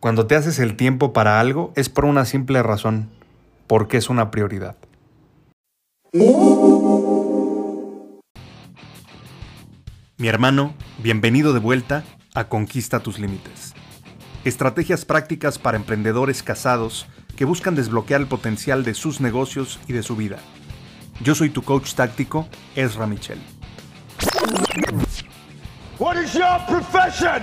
Cuando te haces el tiempo para algo es por una simple razón, porque es una prioridad. Mi hermano, bienvenido de vuelta a Conquista tus Límites. Estrategias prácticas para emprendedores casados que buscan desbloquear el potencial de sus negocios y de su vida. Yo soy tu coach táctico, Ezra Michel. What is your profession?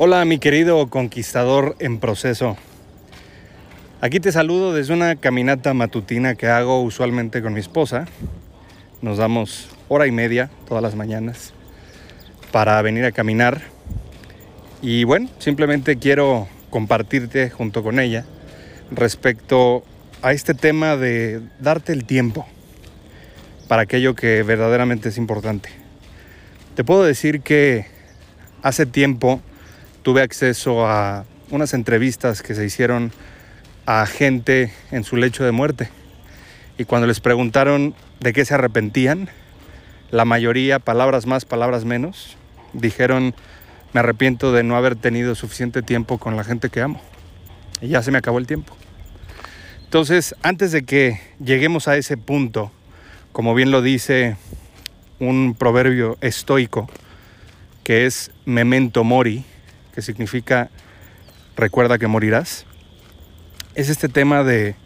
Hola mi querido conquistador en proceso. Aquí te saludo desde una caminata matutina que hago usualmente con mi esposa. Nos damos hora y media todas las mañanas para venir a caminar. Y bueno, simplemente quiero compartirte junto con ella respecto a este tema de darte el tiempo para aquello que verdaderamente es importante. Te puedo decir que hace tiempo tuve acceso a unas entrevistas que se hicieron a gente en su lecho de muerte. Y cuando les preguntaron de qué se arrepentían, la mayoría, palabras más, palabras menos, dijeron, me arrepiento de no haber tenido suficiente tiempo con la gente que amo. Y ya se me acabó el tiempo. Entonces, antes de que lleguemos a ese punto, como bien lo dice un proverbio estoico, que es memento mori, que significa recuerda que morirás, es este tema de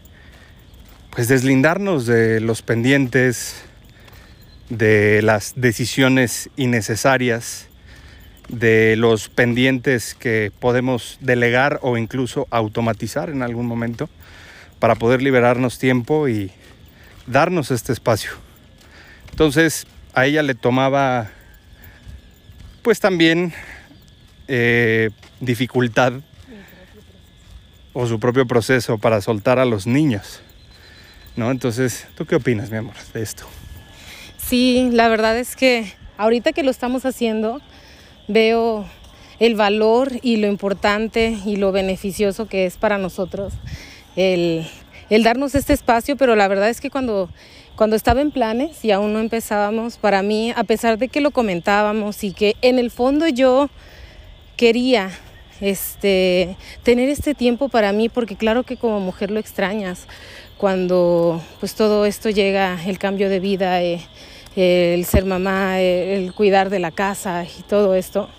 pues deslindarnos de los pendientes, de las decisiones innecesarias, de los pendientes que podemos delegar o incluso automatizar en algún momento para poder liberarnos tiempo y darnos este espacio. Entonces a ella le tomaba pues también eh, dificultad o su propio proceso para soltar a los niños. ¿No? Entonces, ¿tú qué opinas, mi amor, de esto? Sí, la verdad es que ahorita que lo estamos haciendo, veo el valor y lo importante y lo beneficioso que es para nosotros el, el darnos este espacio, pero la verdad es que cuando, cuando estaba en planes y aún no empezábamos, para mí, a pesar de que lo comentábamos y que en el fondo yo quería este, tener este tiempo para mí, porque claro que como mujer lo extrañas cuando pues todo esto llega, el cambio de vida, eh, el ser mamá, el cuidar de la casa y todo esto.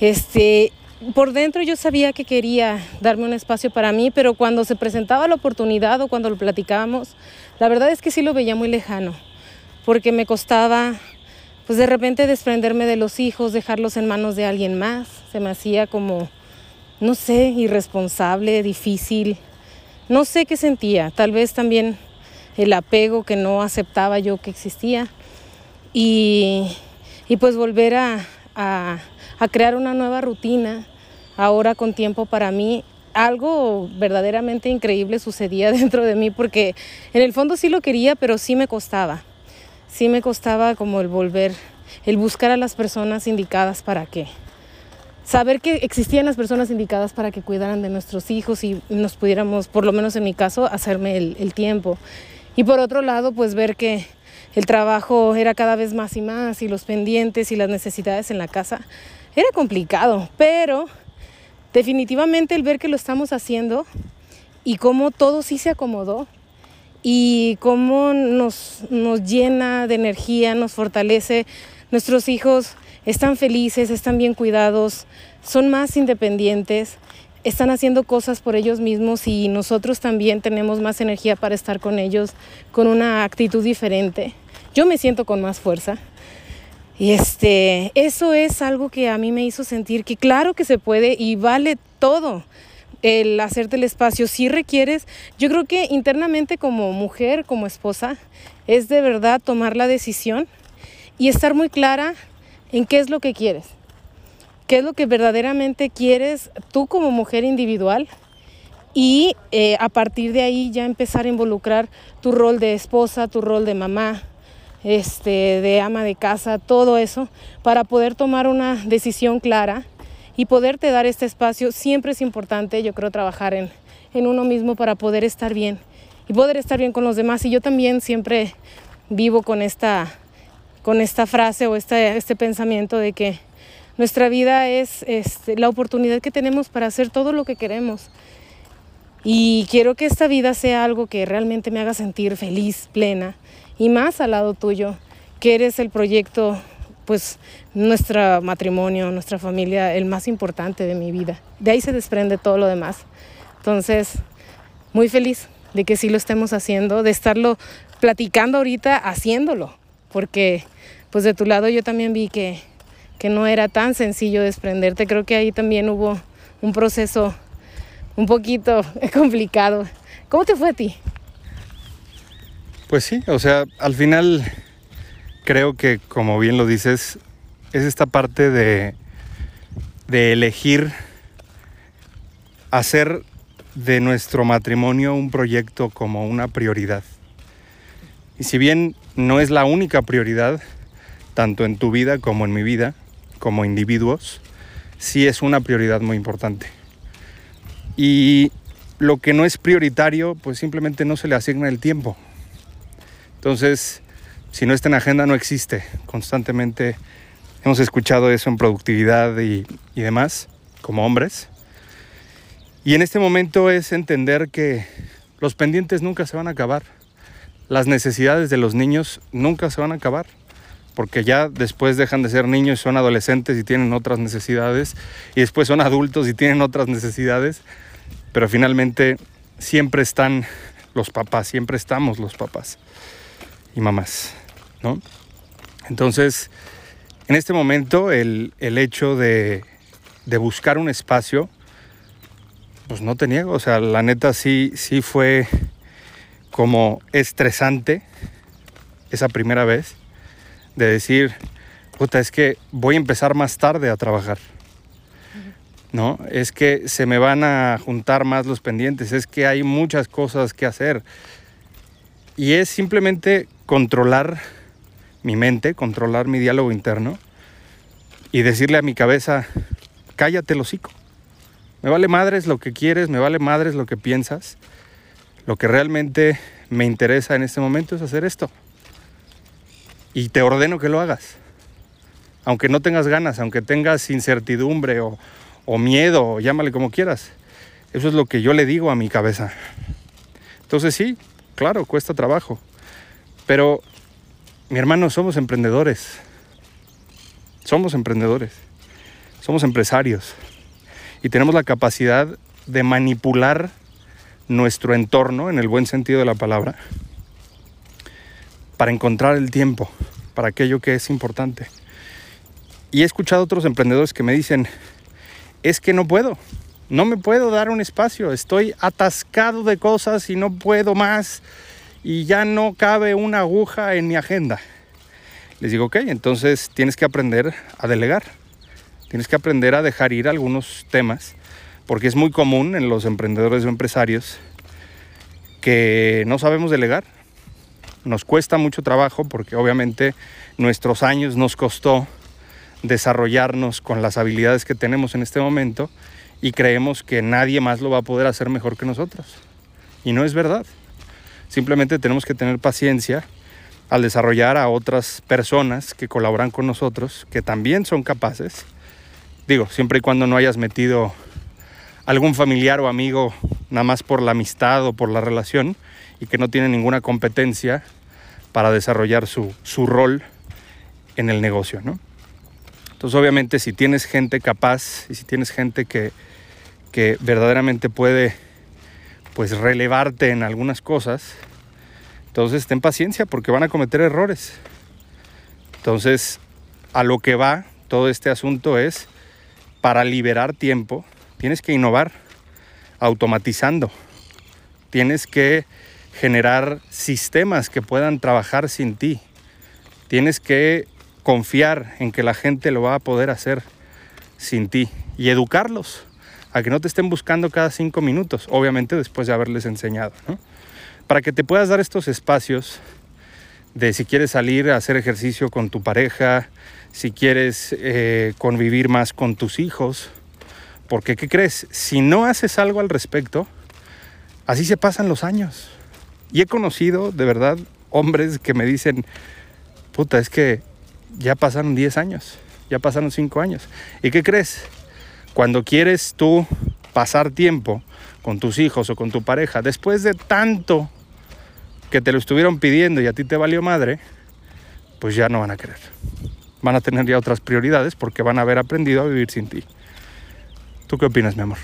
Este, por dentro yo sabía que quería darme un espacio para mí, pero cuando se presentaba la oportunidad o cuando lo platicábamos, la verdad es que sí lo veía muy lejano, porque me costaba pues de repente desprenderme de los hijos, dejarlos en manos de alguien más, se me hacía como, no sé, irresponsable, difícil, no sé qué sentía, tal vez también el apego que no aceptaba yo que existía. Y, pues volver a, a, a crear una nueva rutina ahora con tiempo para mí, algo verdaderamente increíble sucedía dentro de mí porque en el fondo sí lo quería, pero sí me costaba sí me costaba como el volver, el buscar a las personas indicadas para qué. Saber que existían las personas indicadas para que cuidaran de nuestros hijos y nos pudiéramos, por lo menos en mi caso, hacerme el, el tiempo. Y por otro lado, pues ver que el trabajo era cada vez más y más y los pendientes y las necesidades en la casa era complicado, pero definitivamente el ver que lo estamos haciendo y cómo todo sí se acomodó, y cómo nos, nos llena de energía, nos fortalece. Nuestros hijos están felices, están bien cuidados, son más independientes, están haciendo cosas por ellos mismos y nosotros también tenemos más energía para estar con ellos con una actitud diferente. Yo me siento con más fuerza. Y este, eso es algo que a mí me hizo sentir que claro que se puede y vale todo el hacerte el espacio, si requieres, yo creo que internamente como mujer, como esposa, es de verdad tomar la decisión y estar muy clara en qué es lo que quieres, qué es lo que verdaderamente quieres tú como mujer individual y eh, a partir de ahí ya empezar a involucrar tu rol de esposa, tu rol de mamá, este, de ama de casa, todo eso, para poder tomar una decisión clara y poderte dar este espacio. Siempre es importante, yo creo, trabajar en, en uno mismo para poder estar bien y poder estar bien con los demás. Y yo también siempre vivo con esta, con esta frase o este, este pensamiento de que nuestra vida es este, la oportunidad que tenemos para hacer todo lo que queremos. Y quiero que esta vida sea algo que realmente me haga sentir feliz, plena y más al lado tuyo, que eres el proyecto, pues nuestro matrimonio, nuestra familia, el más importante de mi vida. De ahí se desprende todo lo demás. Entonces, muy feliz de que sí lo estemos haciendo, de estarlo platicando ahorita, haciéndolo, porque pues de tu lado yo también vi que, que no era tan sencillo desprenderte. Creo que ahí también hubo un proceso un poquito complicado. ¿Cómo te fue a ti? Pues sí, o sea, al final creo que como bien lo dices, es esta parte de, de elegir hacer de nuestro matrimonio un proyecto como una prioridad. Y si bien no es la única prioridad, tanto en tu vida como en mi vida, como individuos, sí es una prioridad muy importante. Y lo que no es prioritario, pues simplemente no se le asigna el tiempo. Entonces, si no está en agenda, no existe. Constantemente hemos escuchado eso en productividad y, y demás, como hombres. Y en este momento es entender que los pendientes nunca se van a acabar. Las necesidades de los niños nunca se van a acabar. Porque ya después dejan de ser niños, son adolescentes y tienen otras necesidades. Y después son adultos y tienen otras necesidades. Pero finalmente siempre están los papás, siempre estamos los papás y mamás, ¿no? Entonces, en este momento el, el hecho de, de buscar un espacio pues no te niego, o sea, la neta sí, sí fue como estresante esa primera vez de decir, puta, es que voy a empezar más tarde a trabajar. ¿No? Es que se me van a juntar más los pendientes, es que hay muchas cosas que hacer. Y es simplemente controlar mi mente, controlar mi diálogo interno y decirle a mi cabeza, cállate el hocico. Me vale madres lo que quieres, me vale madres lo que piensas. Lo que realmente me interesa en este momento es hacer esto. Y te ordeno que lo hagas. Aunque no tengas ganas, aunque tengas incertidumbre o, miedo, llámale como quieras. Eso es lo que yo le digo a mi cabeza. Entonces sí, claro, cuesta trabajo. Pero, mi hermano, somos emprendedores. Somos emprendedores. Somos empresarios y tenemos la capacidad de manipular nuestro entorno, en el buen sentido de la palabra, para encontrar el tiempo, para aquello que es importante. Y he escuchado otros emprendedores que me dicen, es que no puedo, no me puedo dar un espacio, estoy atascado de cosas y no puedo más y ya no cabe una aguja en mi agenda. Les digo, ok, entonces tienes que aprender a delegar Tienes que aprender a dejar ir algunos temas, porque es muy común en los emprendedores o empresarios que no sabemos delegar. Nos cuesta mucho trabajo porque obviamente nuestros años nos costó desarrollarnos con las habilidades que tenemos en este momento y creemos que nadie más lo va a poder hacer mejor que nosotros. Y no es verdad. Simplemente tenemos que tener paciencia al desarrollar a otras personas que colaboran con nosotros, que también son capaces Digo, siempre y cuando no hayas metido algún familiar o amigo nada más por la amistad o por la relación y que no tiene ninguna competencia para desarrollar su, rol en el negocio, ¿no? Entonces, obviamente, si tienes gente capaz y si tienes gente que, que verdaderamente puede pues relevarte en algunas cosas, entonces ten paciencia porque van a cometer errores. Entonces, a lo que va todo este asunto es para liberar tiempo, tienes que innovar. automatizando. Tienes que generar sistemas que puedan trabajar sin ti. Tienes que confiar en que la gente lo va a poder hacer sin ti y educarlos a que no te estén buscando cada cinco minutos, obviamente después de haberles enseñado. Para que te puedas dar estos espacios de si quieres salir a hacer ejercicio con tu pareja, si quieres eh, convivir más con tus hijos, porque ¿qué crees? Si no haces algo al respecto, así se pasan los años. Y he conocido de verdad hombres que me dicen, puta, es que ya pasaron 10 años, ya pasaron 5 años. ¿Y qué crees? Cuando quieres tú pasar tiempo con tus hijos o con tu pareja, después de tanto que te lo estuvieron pidiendo y a ti te valió madre, pues ya no van a querer. Van a tener ya otras prioridades porque van a haber aprendido a vivir sin ti. ¿Tú qué opinas, mi amor?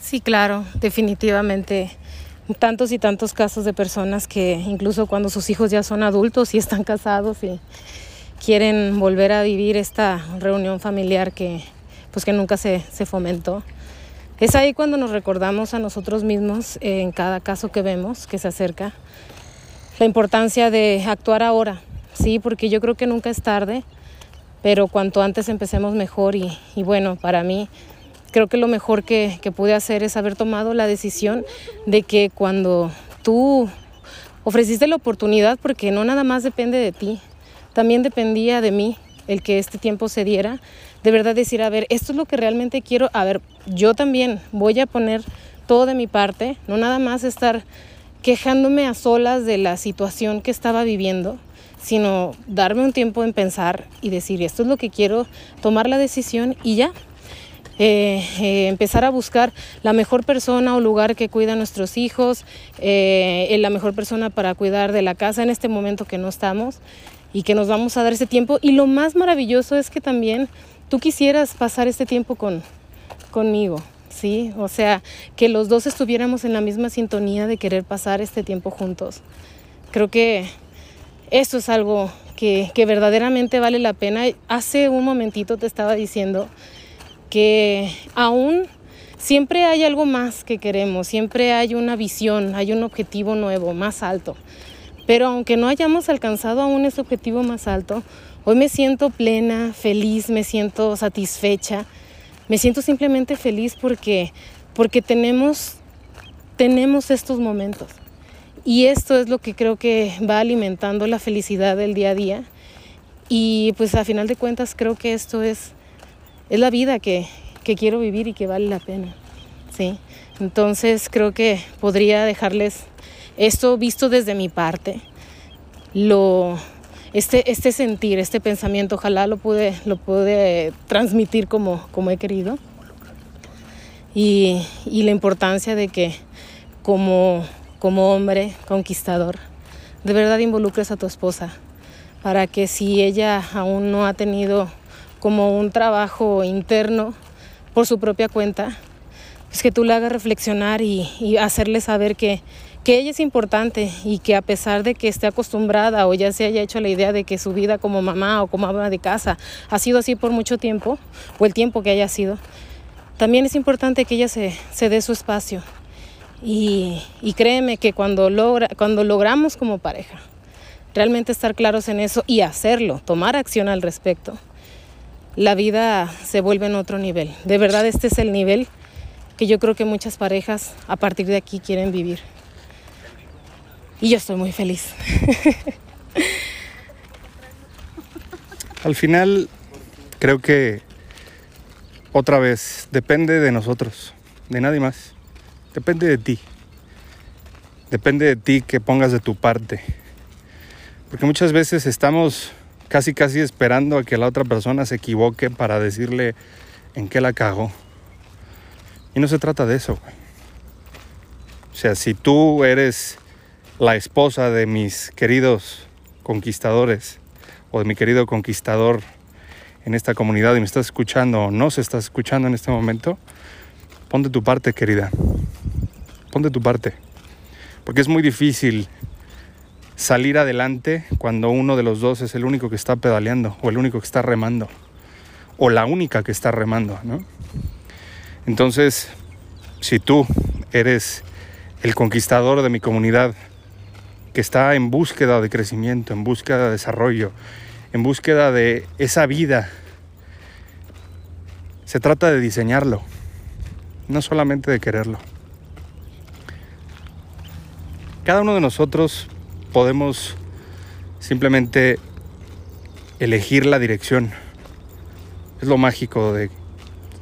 Sí, claro, definitivamente. Tantos y tantos casos de personas que incluso cuando sus hijos ya son adultos y están casados y quieren volver a vivir esta reunión familiar que, pues que nunca se, se fomentó. Es ahí cuando nos recordamos a nosotros mismos en cada caso que vemos que se acerca la importancia de actuar ahora, sí, porque yo creo que nunca es tarde, pero cuanto antes empecemos mejor y, y bueno, para mí creo que lo mejor que, que pude hacer es haber tomado la decisión de que cuando tú ofreciste la oportunidad, porque no nada más depende de ti, también dependía de mí el que este tiempo se diera, de verdad decir, a ver, esto es lo que realmente quiero, a ver, yo también voy a poner todo de mi parte, no nada más estar quejándome a solas de la situación que estaba viviendo, sino darme un tiempo en pensar y decir, esto es lo que quiero, tomar la decisión y ya. Eh, eh, empezar a buscar la mejor persona o lugar que cuida a nuestros hijos, eh, la mejor persona para cuidar de la casa en este momento que no estamos y que nos vamos a dar ese tiempo. Y lo más maravilloso es que también tú quisieras pasar este tiempo con, conmigo, ¿sí? O sea, que los dos estuviéramos en la misma sintonía de querer pasar este tiempo juntos. Creo que esto es algo que, que verdaderamente vale la pena. Hace un momentito te estaba diciendo que aún siempre hay algo más que queremos, siempre hay una visión, hay un objetivo nuevo, más alto. Pero aunque no hayamos alcanzado aún ese objetivo más alto, hoy me siento plena, feliz, me siento satisfecha, me siento simplemente feliz porque, porque tenemos, tenemos estos momentos. Y esto es lo que creo que va alimentando la felicidad del día a día. Y pues a final de cuentas creo que esto es, es la vida que, que quiero vivir y que vale la pena. ¿sí? Entonces creo que podría dejarles esto visto desde mi parte, lo, este, este sentir, este pensamiento, ojalá lo pude, lo pude transmitir como, como he querido. Y, y la importancia de que como, como hombre conquistador, de verdad involucres a tu esposa para que si ella aún no ha tenido como un trabajo interno por su propia cuenta, pues que tú le hagas reflexionar y, y hacerle saber que que ella es importante y que a pesar de que esté acostumbrada o ya se haya hecho la idea de que su vida como mamá o como ama de casa ha sido así por mucho tiempo, o el tiempo que haya sido, también es importante que ella se, se dé su espacio. Y, y créeme que cuando, logra, cuando logramos como pareja realmente estar claros en eso y hacerlo, tomar acción al respecto, la vida se vuelve en otro nivel. De verdad este es el nivel que yo creo que muchas parejas a partir de aquí quieren vivir y yo estoy muy feliz. Al final, creo que otra vez, depende de nosotros, de nadie más. Depende de ti. Depende de ti que pongas de tu parte. Porque muchas veces estamos casi casi esperando a que la otra persona se equivoque para decirle en qué la cago. Y no se trata de eso. O sea, si tú eres la esposa de mis queridos conquistadores o de mi querido conquistador en esta comunidad y me estás escuchando o no se está escuchando en este momento, ponte tu parte, querida. Ponte tu parte. Porque es muy difícil salir adelante cuando uno de los dos es el único que está pedaleando o el único que está remando o la única que está remando, ¿no? Entonces, si tú eres el conquistador de mi comunidad que está en búsqueda de crecimiento, en búsqueda de desarrollo, en búsqueda de esa vida. Se trata de diseñarlo, no solamente de quererlo. Cada uno de nosotros podemos simplemente elegir la dirección. Es lo mágico de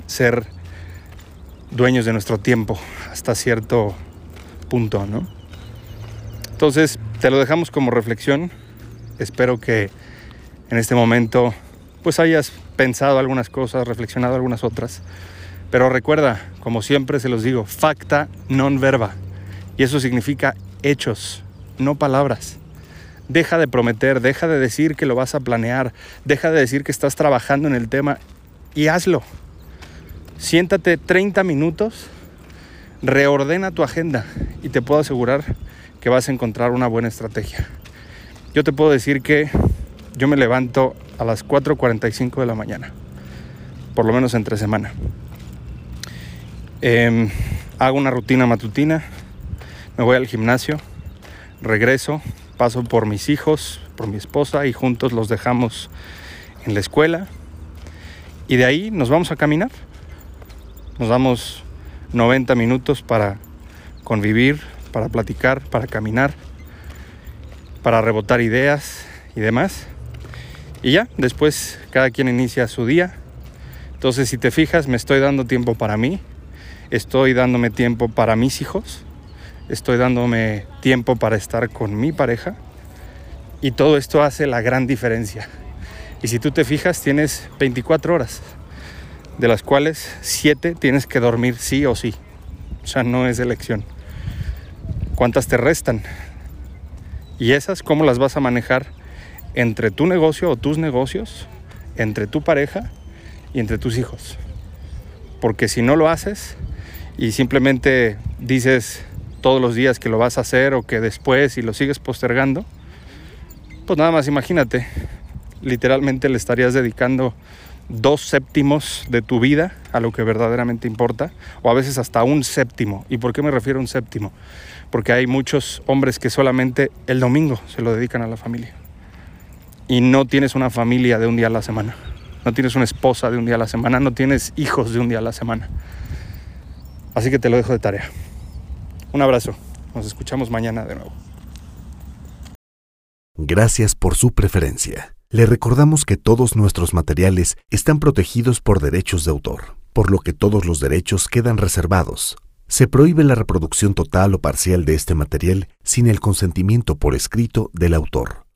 ser dueños de nuestro tiempo hasta cierto punto, ¿no? Entonces, te lo dejamos como reflexión. Espero que en este momento pues hayas pensado algunas cosas, reflexionado algunas otras. Pero recuerda, como siempre se los digo, facta non verba. Y eso significa hechos, no palabras. Deja de prometer, deja de decir que lo vas a planear, deja de decir que estás trabajando en el tema y hazlo. Siéntate 30 minutos, reordena tu agenda y te puedo asegurar que vas a encontrar una buena estrategia. Yo te puedo decir que yo me levanto a las 4.45 de la mañana, por lo menos entre semana. Em, hago una rutina matutina, me voy al gimnasio, regreso, paso por mis hijos, por mi esposa y juntos los dejamos en la escuela. Y de ahí nos vamos a caminar. Nos damos 90 minutos para convivir, para platicar, para caminar, para rebotar ideas y demás. Y ya, después cada quien inicia su día. Entonces, si te fijas, me estoy dando tiempo para mí, estoy dándome tiempo para mis hijos, estoy dándome tiempo para estar con mi pareja y todo esto hace la gran diferencia. Y si tú te fijas, tienes 24 horas, de las cuales 7 tienes que dormir sí o sí. O sea, no es elección. ¿Cuántas te restan? Y esas, ¿cómo las vas a manejar entre tu negocio o tus negocios, entre tu pareja y entre tus hijos? Porque si no lo haces y simplemente dices, todos los días que lo vas a hacer o que después y lo sigues postergando, pues nada más imagínate, literalmente le estarías dedicando dos séptimos de tu vida a lo que verdaderamente importa, o a veces hasta un séptimo. ¿Y por qué me refiero a un séptimo? Porque hay muchos hombres que solamente el domingo se lo dedican a la familia. Y no tienes una familia de un día a la semana. No tienes una esposa de un día a la semana. No tienes hijos de un día a la semana. Así que te lo dejo de tarea. Un abrazo. Nos escuchamos mañana de nuevo. Gracias por su preferencia. Le recordamos que todos nuestros materiales están protegidos por derechos de autor, por lo que todos los derechos quedan reservados. Se prohíbe la reproducción total o parcial de este material sin el consentimiento por escrito del autor.